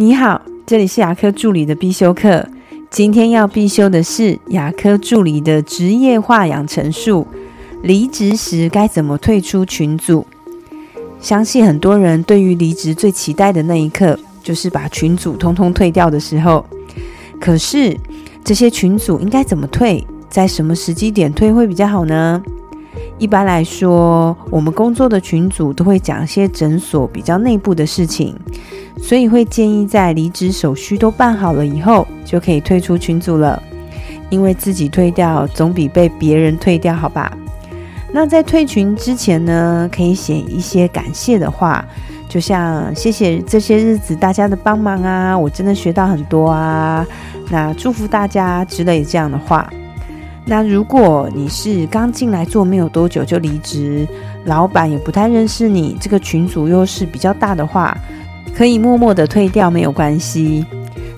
你好，这里是牙科助理的必修课。今天要必修的是牙科助理的职业化养成术。离职时该怎么退出群组？相信很多人对于离职最期待的那一刻，就是把群组通通退掉的时候。可是这些群组应该怎么退？在什么时机点退会比较好呢？一般来说，我们工作的群组都会讲一些诊所比较内部的事情，所以会建议在离职手续都办好了以后，就可以退出群组了。因为自己退掉总比被别人退掉好吧？那在退群之前呢，可以写一些感谢的话，就像谢谢这些日子大家的帮忙啊，我真的学到很多啊，那祝福大家之类这样的话。那如果你是刚进来做没有多久就离职，老板也不太认识你，这个群组又是比较大的话，可以默默的退掉没有关系。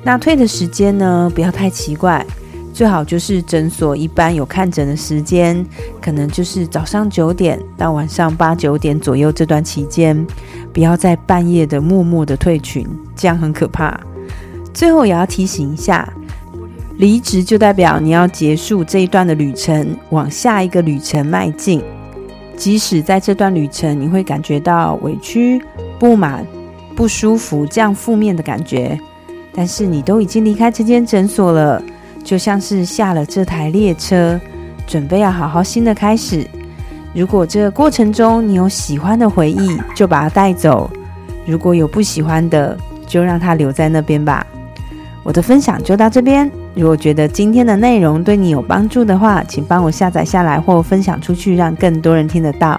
那退的时间呢，不要太奇怪，最好就是诊所一般有看诊的时间，可能就是早上九点到晚上八九点左右这段期间，不要在半夜的默默的退群，这样很可怕。最后也要提醒一下。离职就代表你要结束这一段的旅程，往下一个旅程迈进。即使在这段旅程你会感觉到委屈、不满、不舒服这样负面的感觉，但是你都已经离开这间诊所了，就像是下了这台列车，准备要好好新的开始。如果这个过程中你有喜欢的回忆，就把它带走；如果有不喜欢的，就让它留在那边吧。我的分享就到这边。如果觉得今天的内容对你有帮助的话，请帮我下载下来或分享出去，让更多人听得到。